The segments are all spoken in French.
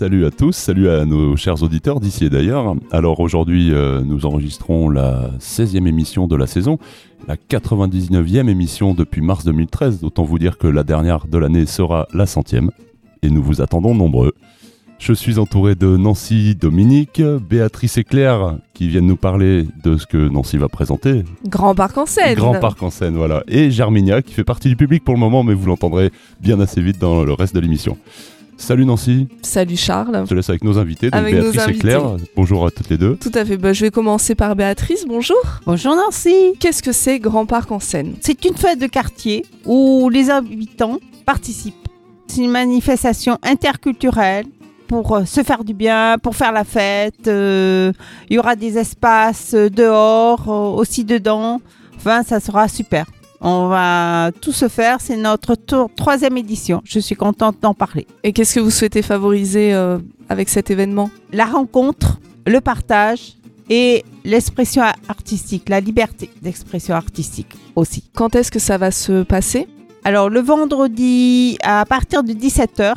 Salut à tous, salut à nos chers auditeurs d'ici et d'ailleurs. Alors aujourd'hui, euh, nous enregistrons la 16e émission de la saison, la 99e émission depuis mars 2013, autant vous dire que la dernière de l'année sera la centième, et nous vous attendons nombreux. Je suis entouré de Nancy, Dominique, Béatrice et Claire qui viennent nous parler de ce que Nancy va présenter. Grand Parc en scène. Grand Parc en scène, voilà. Et Germinia qui fait partie du public pour le moment, mais vous l'entendrez bien assez vite dans le reste de l'émission. Salut Nancy. Salut Charles. Je te laisse avec nos invités, donc Avec nos Béatrice et invités. Claire. Bonjour à toutes les deux. Tout à fait. Bah, je vais commencer par Béatrice. Bonjour. Bonjour Nancy. Qu'est-ce que c'est Grand Parc en scène C'est une fête de quartier où les habitants participent. C'est une manifestation interculturelle pour euh, se faire du bien, pour faire la fête. euh, Il y aura des espaces euh, dehors, aussi dedans. Enfin, ça sera super. On va tout se faire. C'est notre tour- troisième édition. Je suis contente d'en parler. Et qu'est-ce que vous souhaitez favoriser euh, avec cet événement? La rencontre, le partage et l'expression artistique, la liberté d'expression artistique aussi. Quand est-ce que ça va se passer? Alors le vendredi à partir de 17h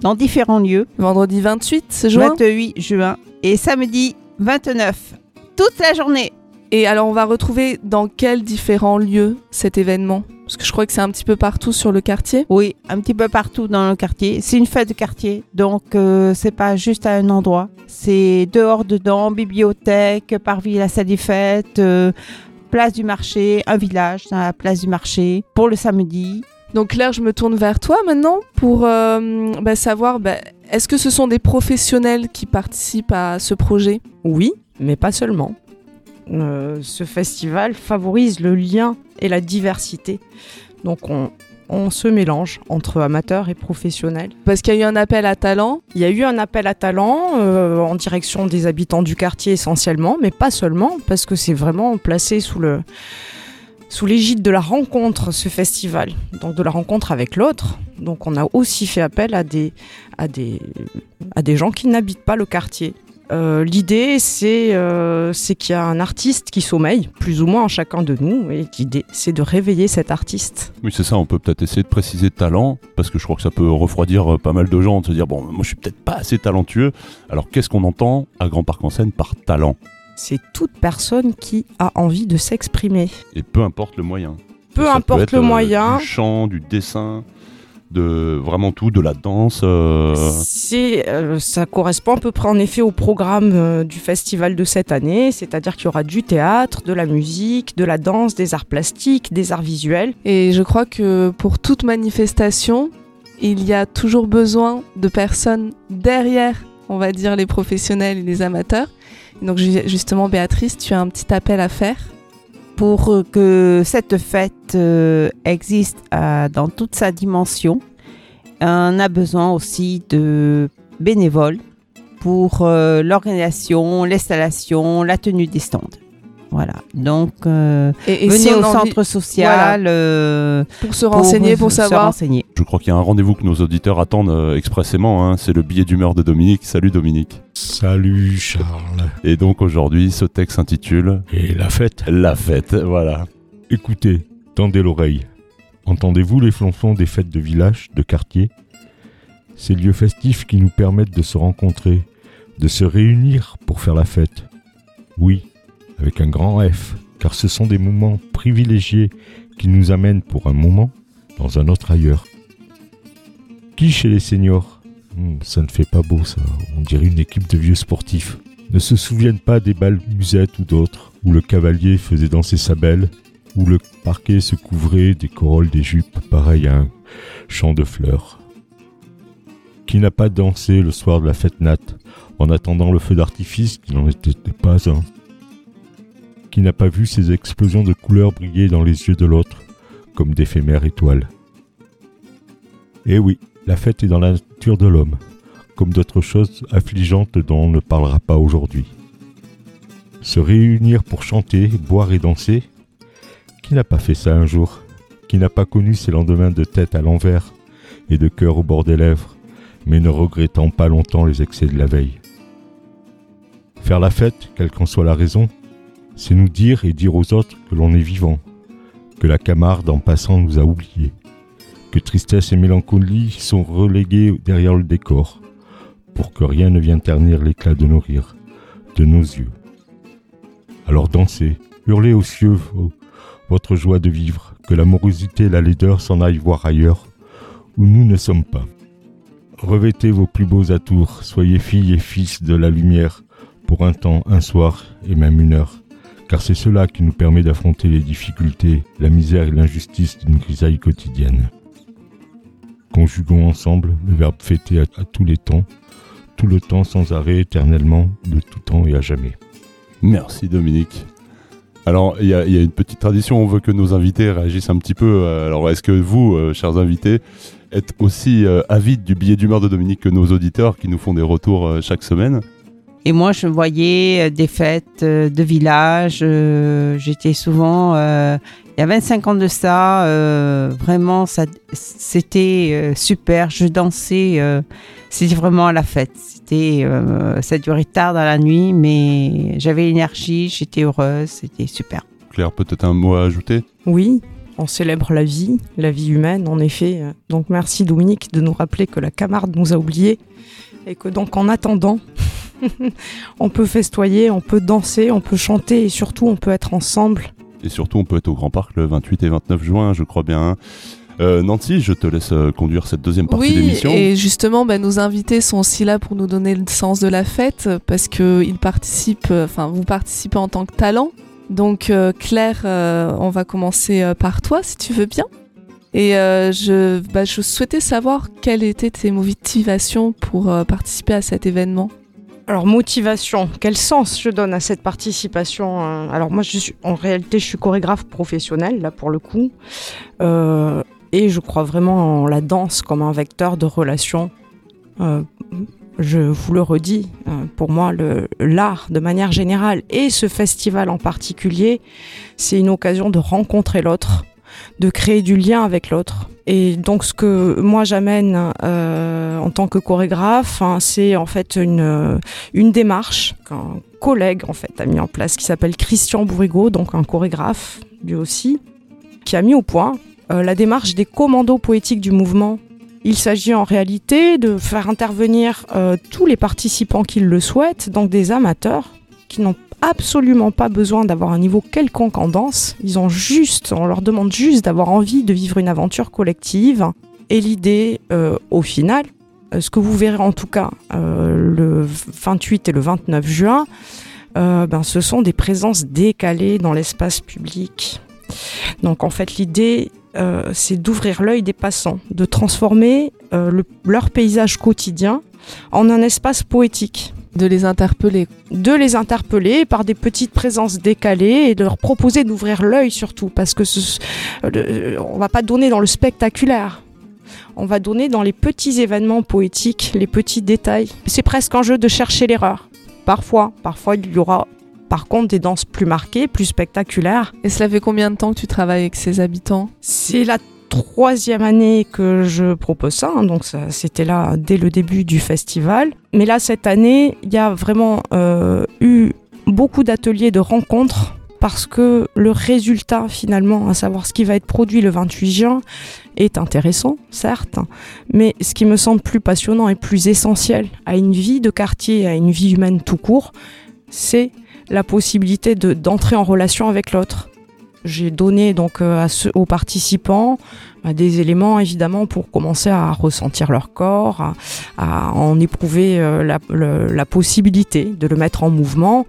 dans différents lieux, Vendredi 28 juin? 28 juin et samedi 29 toute la journée. Et alors on va retrouver dans quels différents lieux cet événement? Parce que je crois que c'est un petit peu partout sur le quartier. Oui, un petit peu partout dans le quartier. C'est une fête de quartier, donc euh, c'est pas juste à un endroit. C'est dehors, dedans, bibliothèque, parvis, la salle des fêtes, euh, place du marché, un village dans la place du marché pour le samedi. Donc Claire, je me tourne vers toi maintenant pour euh, bah, savoir, bah, est-ce que ce sont des professionnels qui participent à ce projet? Oui, mais pas seulement. Euh, ce festival favorise le lien et la diversité. Donc on, on se mélange entre amateurs et professionnels. Parce qu'il y a eu un appel à talent. Il y a eu un appel à talent euh, en direction des habitants du quartier essentiellement, mais pas seulement, parce que c'est vraiment placé sous le sous l'égide de la rencontre, ce festival, donc de la rencontre avec l'autre. Donc on a aussi fait appel à des, à des, à des gens qui n'habitent pas le quartier. Euh, L'idée, c'est euh, c'est qu'il y a un artiste qui sommeille, plus ou moins en chacun de nous, et l'idée, c'est de réveiller cet artiste. Oui, c'est ça, on peut peut-être essayer de préciser talent, parce que je crois que ça peut refroidir euh, pas mal de gens, de se dire, bon, moi je suis peut-être pas assez talentueux. Alors qu'est-ce qu'on entend à Grand Parc en scène par talent? C'est toute personne qui a envie de s'exprimer. Et peu importe le moyen. Peu Ça peut importe être, le moyen, Du chant, du dessin, de vraiment tout, de la danse. euh, C'est, euh, ça correspond à peu près en effet au programme euh, du festival de cette année, c'est-à-dire qu'il y aura du théâtre, de la musique, de la danse, des arts plastiques, des arts visuels. Et je crois que pour toute manifestation, il y a toujours besoin de personnes derrière, on va dire, les professionnels et les amateurs. Donc ju- justement, Béatrice, tu as un petit appel à faire. Pour euh, que cette fête euh, existe euh, dans toute sa dimension, on a besoin aussi de bénévoles pour euh, l'organisation, l'installation, la tenue des stands. Voilà. Donc, euh, Et, et venez si au envie- centre social euh, pour se renseigner, pour, se savoir. renseigner. Je crois qu'il y a un rendez-vous que nos auditeurs attendent euh, expressément, hein, c'est le billet d'humeur de Dominique. Salut Dominique. Salut Charles. Et donc aujourd'hui, ce texte s'intitule Et la fête La fête, voilà. Écoutez, tendez l'oreille. Entendez-vous les flonflons des fêtes de village, de quartier? Ces lieux festifs qui nous permettent de se rencontrer, de se réunir pour faire la fête. Oui, avec un grand F, car ce sont des moments privilégiés qui nous amènent pour un moment dans un autre ailleurs. Qui chez les seniors Hmm, Ça ne fait pas beau ça, on dirait une équipe de vieux sportifs. Ne se souviennent pas des balles musettes ou d'autres, où le cavalier faisait danser sa belle, où le parquet se couvrait des corolles des jupes, pareil à un champ de fleurs. Qui n'a pas dansé le soir de la fête nat, en attendant le feu d'artifice qui n'en était pas un? Qui n'a pas vu ces explosions de couleurs briller dans les yeux de l'autre, comme d'éphémères étoiles? Eh oui, la fête est dans la nature de l'homme. comme d'autres choses affligeantes dont on ne parlera pas aujourd'hui. Se réunir pour chanter, boire et danser Qui n'a pas fait ça un jour Qui n'a pas connu ces lendemains de tête à l'envers et de cœur au bord des lèvres, mais ne regrettant pas longtemps les excès de la veille Faire la fête, quelle qu'en soit la raison, c'est nous dire et dire aux autres que l'on est vivant, que la Camarde en passant nous a oubliés, que tristesse et mélancolie sont reléguées derrière le décor, pour que rien ne vienne ternir l'éclat de nos rires, de nos yeux. Alors dansez, hurlez aux cieux votre joie de vivre, que la morosité et la laideur s'en aillent voir ailleurs, où nous ne sommes pas. Revêtez vos plus beaux atours, soyez filles et fils de la lumière, pour un temps, un soir et même une heure, car c'est cela qui nous permet d'affronter les difficultés, la misère et l'injustice d'une grisaille quotidienne. Conjuguons ensemble le verbe fêter à, tous les temps, tout le temps sans arrêt, éternellement, de tout temps et à jamais. Merci Dominique. Alors, il y, a une petite tradition, on veut que nos invités réagissent un petit peu. Euh, alors, est-ce que vous, euh, chers invités, êtes aussi euh, avides du billet d'humeur de Dominique que nos auditeurs qui nous font des retours chaque semaine? Et moi, je voyais des fêtes de village. J'étais souvent il y a 25 ans de ça, euh, vraiment, ça, c'était euh, super. Je dansais, euh, c'était vraiment la fête. C'était, ça durait tard dans la nuit, mais j'avais l'énergie, j'étais heureuse, c'était super. Claire, peut-être un mot à ajouter? Oui, on célèbre la vie, la vie humaine, en effet. Donc merci Dominique de nous rappeler que la Camarde nous a oubliés et que donc en attendant, on peut festoyer, on peut danser, on peut chanter et surtout on peut être ensemble et surtout, on peut être au Grand Parc le 28 et 29 juin, je crois bien. Euh, Nancy, je te laisse euh, conduire cette deuxième partie oui, d'émission. Et justement, bah, nos invités sont aussi là pour nous donner le sens de la fête parce que ils participent, euh, enfin, vous participez en tant que talent. Donc, Claire, on va commencer par toi, si tu veux bien. Et je, bah, je souhaitais savoir quelles étaient tes motivations pour participer à cet événement. Alors motivation, quel sens je donne à cette participation euh, Alors moi, je en réalité, je suis chorégraphe professionnel là pour le coup, euh, et je crois vraiment en la danse comme un vecteur de relation. Euh, je vous le redis, pour moi, l'art de manière générale et ce festival en particulier, c'est une occasion de rencontrer l'autre, de créer du lien avec l'autre. Et donc ce que moi j'amène euh, en tant que chorégraphe, hein, c'est en fait une, euh, une démarche qu'un collègue en fait a mis en place qui s'appelle Christian Bourrigo, donc un chorégraphe lui aussi, qui a mis au point euh, la démarche des commandos poétiques du mouvement. Il s'agit en réalité de faire intervenir tous les participants qui le souhaitent, donc des amateurs qui n'ont absolument pas besoin d'avoir un niveau quelconque en danse. Ils ont juste, on leur demande juste d'avoir envie de vivre une aventure collective. Et l'idée, euh, au final, euh, ce que vous verrez en tout cas euh, le 28 et le 29 juin, ben, ce sont des présences décalées dans l'espace public. Donc en fait, l'idée, c'est d'ouvrir l'œil des passants, de transformer leur paysage quotidien en un espace poétique. De les interpeller. De les interpeller par des petites présences décalées et de leur proposer d'ouvrir l'œil surtout, parce que ce, on va pas donner dans le spectaculaire. On va donner dans les petits événements poétiques, les petits détails. C'est presque un jeu de chercher l'erreur. Parfois, parfois il y aura par contre des danses plus marquées, plus spectaculaires. Et cela fait combien de temps que tu travailles avec ces habitants? C'est la troisième année que je propose ça, hein, donc c'était là dès le début du festival. Mais là, cette année, il y a vraiment euh, eu beaucoup d'ateliers de rencontres parce que le résultat finalement, à savoir ce qui va être produit le 28 juin, est intéressant, certes, mais ce qui me semble plus passionnant et plus essentiel à une vie de quartier, à une vie humaine tout court, c'est la possibilité d'entrer en relation avec l'autre, j'ai donné donc euh, aux participants euh, des éléments évidemment pour commencer à ressentir leur corps, à, en éprouver euh, la, possibilité de le mettre en mouvement.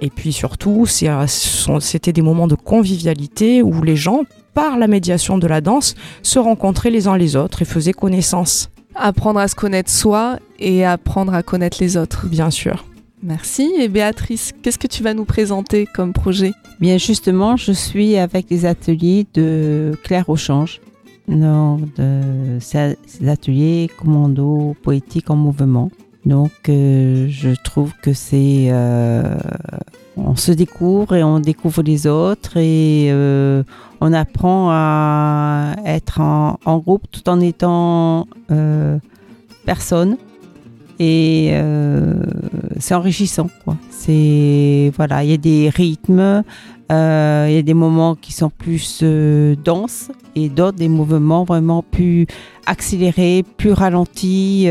Et puis surtout, c'était des moments de convivialité où les gens, par la médiation de la danse, se rencontraient les uns les autres et faisaient connaissance. Apprendre à se connaître soi et apprendre à connaître les autres. Bien sûr. Merci. Et Béatrice, qu'est-ce que tu vas nous présenter comme projet? Bien justement, je suis avec les ateliers de Claire Auchange. de ces ateliers commando poétique en mouvement. Donc euh, je trouve que c'est euh, on se découvre et on découvre les autres et euh, on apprend à être en, groupe tout en étant personne et euh, c'est enrichissant quoi. C'est voilà, il y a des rythmes, euh, il y a des moments qui sont plus euh, denses et d'autres des mouvements vraiment plus accélérés, plus ralentis.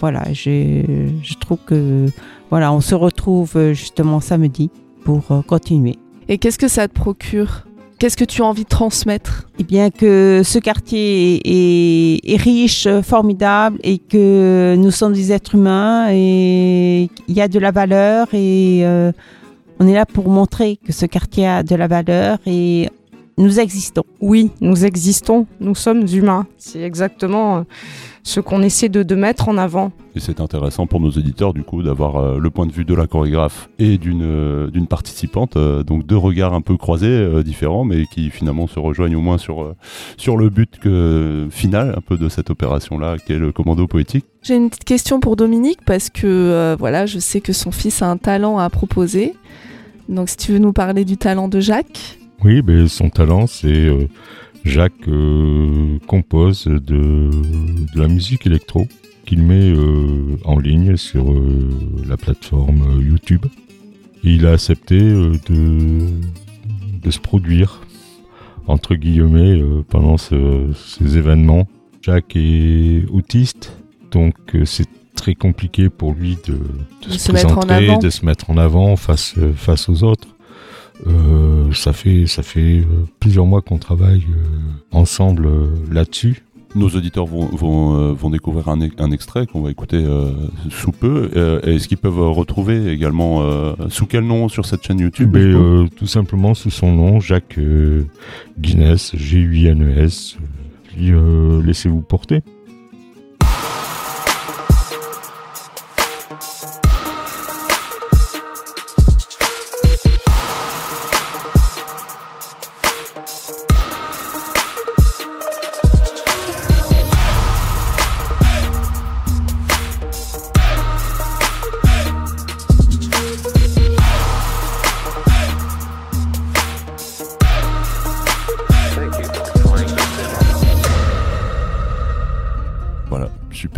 voilà, je trouve que voilà, on se retrouve justement samedi pour continuer. Et qu'est-ce que ça te procure? Qu'est-ce que tu as envie de transmettre? Et bien que ce quartier est, riche, formidable, et que nous sommes des êtres humains, et il y a de la valeur, et euh, on est là pour montrer que ce quartier a de la valeur, et nous existons. Oui, nous existons, nous sommes humains. C'est exactement euh, ce qu'on essaie de, de mettre en avant. Et c'est intéressant pour nos éditeurs, du coup, d'avoir euh, le point de vue de la chorégraphe et d'une euh, d'une participante. euh, donc deux regards un peu croisés, euh, différents, mais qui finalement se rejoignent au moins sur, euh, sur le but que, final un peu de cette opération-là, qui est le commando poétique. J'ai une petite question pour Dominique parce que euh, voilà, je sais que son fils a un talent à proposer. Donc si tu veux nous parler du talent de Jacques. Oui, ben, son talent, c'est euh, Jacques euh, compose de, de la musique électro qu'il met euh, en ligne sur la plateforme YouTube. Il a accepté de, de se produire, entre guillemets, euh, pendant ce- ces événements. Jacques est autiste, donc euh, c'est très compliqué pour lui de, de De se, présenter, de se mettre en avant face, face aux autres. Euh, ça fait, ça fait euh, plusieurs mois qu'on travaille euh, ensemble euh, là-dessus. Nos auditeurs vont, vont, vont découvrir un, e- un extrait qu'on va écouter euh, sous peu. Euh, Est-ce qu'ils peuvent retrouver également euh, sous quel nom sur cette chaîne YouTube Mais, euh, tout simplement sous son nom, Jacques Guinness, G-U-I-N-E-S. Puis euh, laissez-vous porter.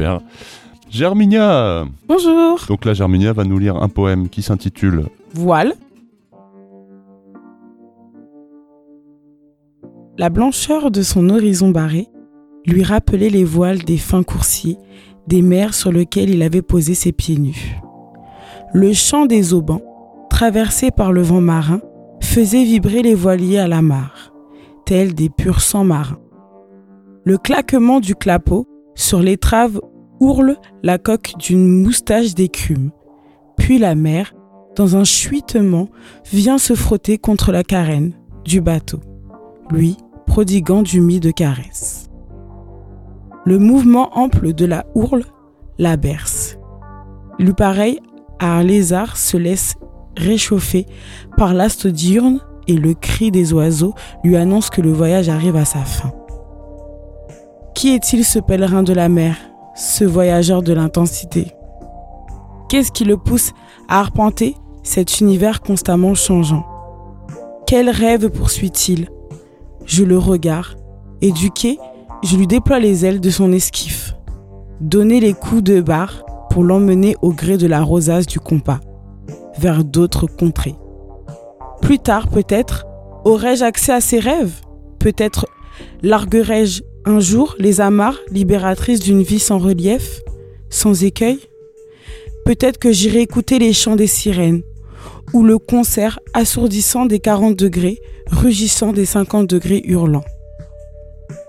Super. Germinia Bonjour. Donc là, Germinia va nous lire un poème qui s'intitule Voile. La blancheur de son horizon barré lui rappelait les voiles des fins coursiers des mers sur lesquelles il avait posé ses pieds nus. Le chant des aubans, traversé par le vent marin, faisait vibrer les voiliers à la mare, tels des purs sangs marins. Le claquement du clapot sur l'étrave ourle la coque d'une moustache d'écume. Puis la mer, dans un chuitement, vient se frotter contre la carène du bateau, lui prodiguant d'humides caresses. Le mouvement ample de la hourle la berce. Lui pareil à un lézard se laisse réchauffer par l'astre diurne et le cri des oiseaux lui annonce que le voyage arrive à sa fin. Qui est-il ce pèlerin de la mer, ce voyageur de l'intensité Qu'est-ce qui le pousse à arpenter cet univers constamment changeant? Quel rêve poursuit-il? Je le regarde, éduqué, je lui déploie les ailes de son esquif. Donner les coups de barre pour l'emmener au gré de la rosace du compas, vers d'autres contrées. Plus tard, peut-être, aurais-je accès à ses rêves? Peut-être larguerai-je un jour les amarres libératrices d'une vie sans relief, sans écueil Peut-être que j'irai écouter les chants des sirènes, ou le concert assourdissant des 40 degrés, rugissant des 50 degrés hurlants.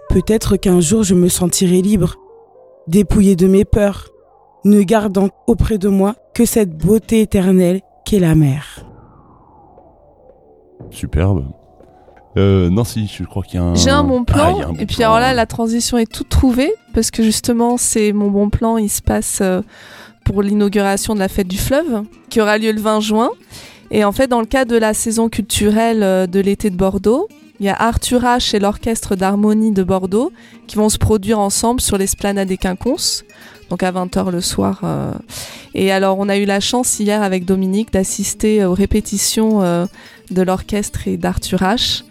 Peut-être qu'un jour je me sentirai libre, dépouillé de mes peurs, ne gardant auprès de moi que cette beauté éternelle qu'est la mer. Superbe. Euh, Nancy, je crois qu'il y a un. J'ai un bon Ah, plan. un bon et puis plan. alors là, la transition est toute trouvée parce que justement, c'est mon bon plan. Il se passe euh, pour l'inauguration de la fête du fleuve qui aura lieu le 20 juin. Et en fait, dans le cadre de la saison culturelle euh, de l'été de Bordeaux, Il y a Arthur H et l'Orchestre d'harmonie de Bordeaux qui vont se produire ensemble sur l'esplanade des Quinconces, donc à 20h le soir. euh. Et alors, on a eu la chance hier avec Dominique d'assister aux répétitions de l'orchestre et d'Arthur H.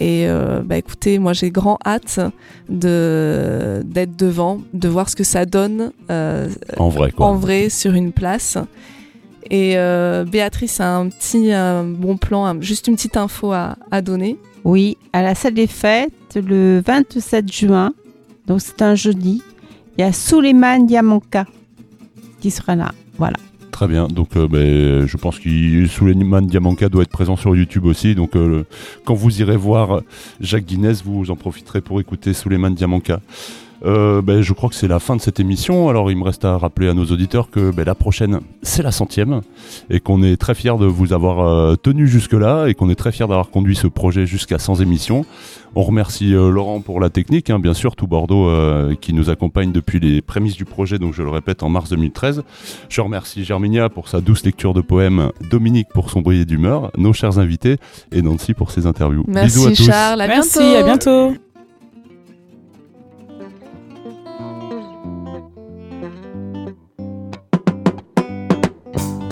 Et euh, bah écoutez, moi j'ai grand hâte de d'être devant, de voir ce que ça donne euh, En vrai, quoi. en vrai sur une place. Et euh, Béatrice a un petit bon plan, un- juste une petite info à, à donner. Oui, à la salle des fêtes, le 27 juin, donc c'est un jeudi, il y a Suleiman Diamanka qui sera là. Voilà. Très bien. Donc, euh, ben, je pense que Suleiman Diamanka doit être présent sur YouTube aussi. Donc, euh, quand vous irez voir Jacques Guinness, vous en profiterez pour écouter Suleiman Diamanka. Euh, ben, je crois que c'est la fin de cette émission. Alors, il me reste à rappeler à nos auditeurs que ben, la prochaine, c'est la centième. Et qu'on est très fiers de vous avoir euh, tenu jusque-là. Et qu'on est très fiers d'avoir conduit ce projet jusqu'à 100 émissions. On remercie euh, Laurent pour la technique, hein, bien sûr, tout Bordeaux euh, qui nous accompagne depuis les prémices du projet, donc je le répète, en mars 2013. Je remercie Germinia pour sa douce lecture de poèmes, Dominique pour son brillet d'humeur, nos chers invités et Nancy pour ses interviews. Bisous à Merci tous. Charles, à Merci, bientôt. à bientôt.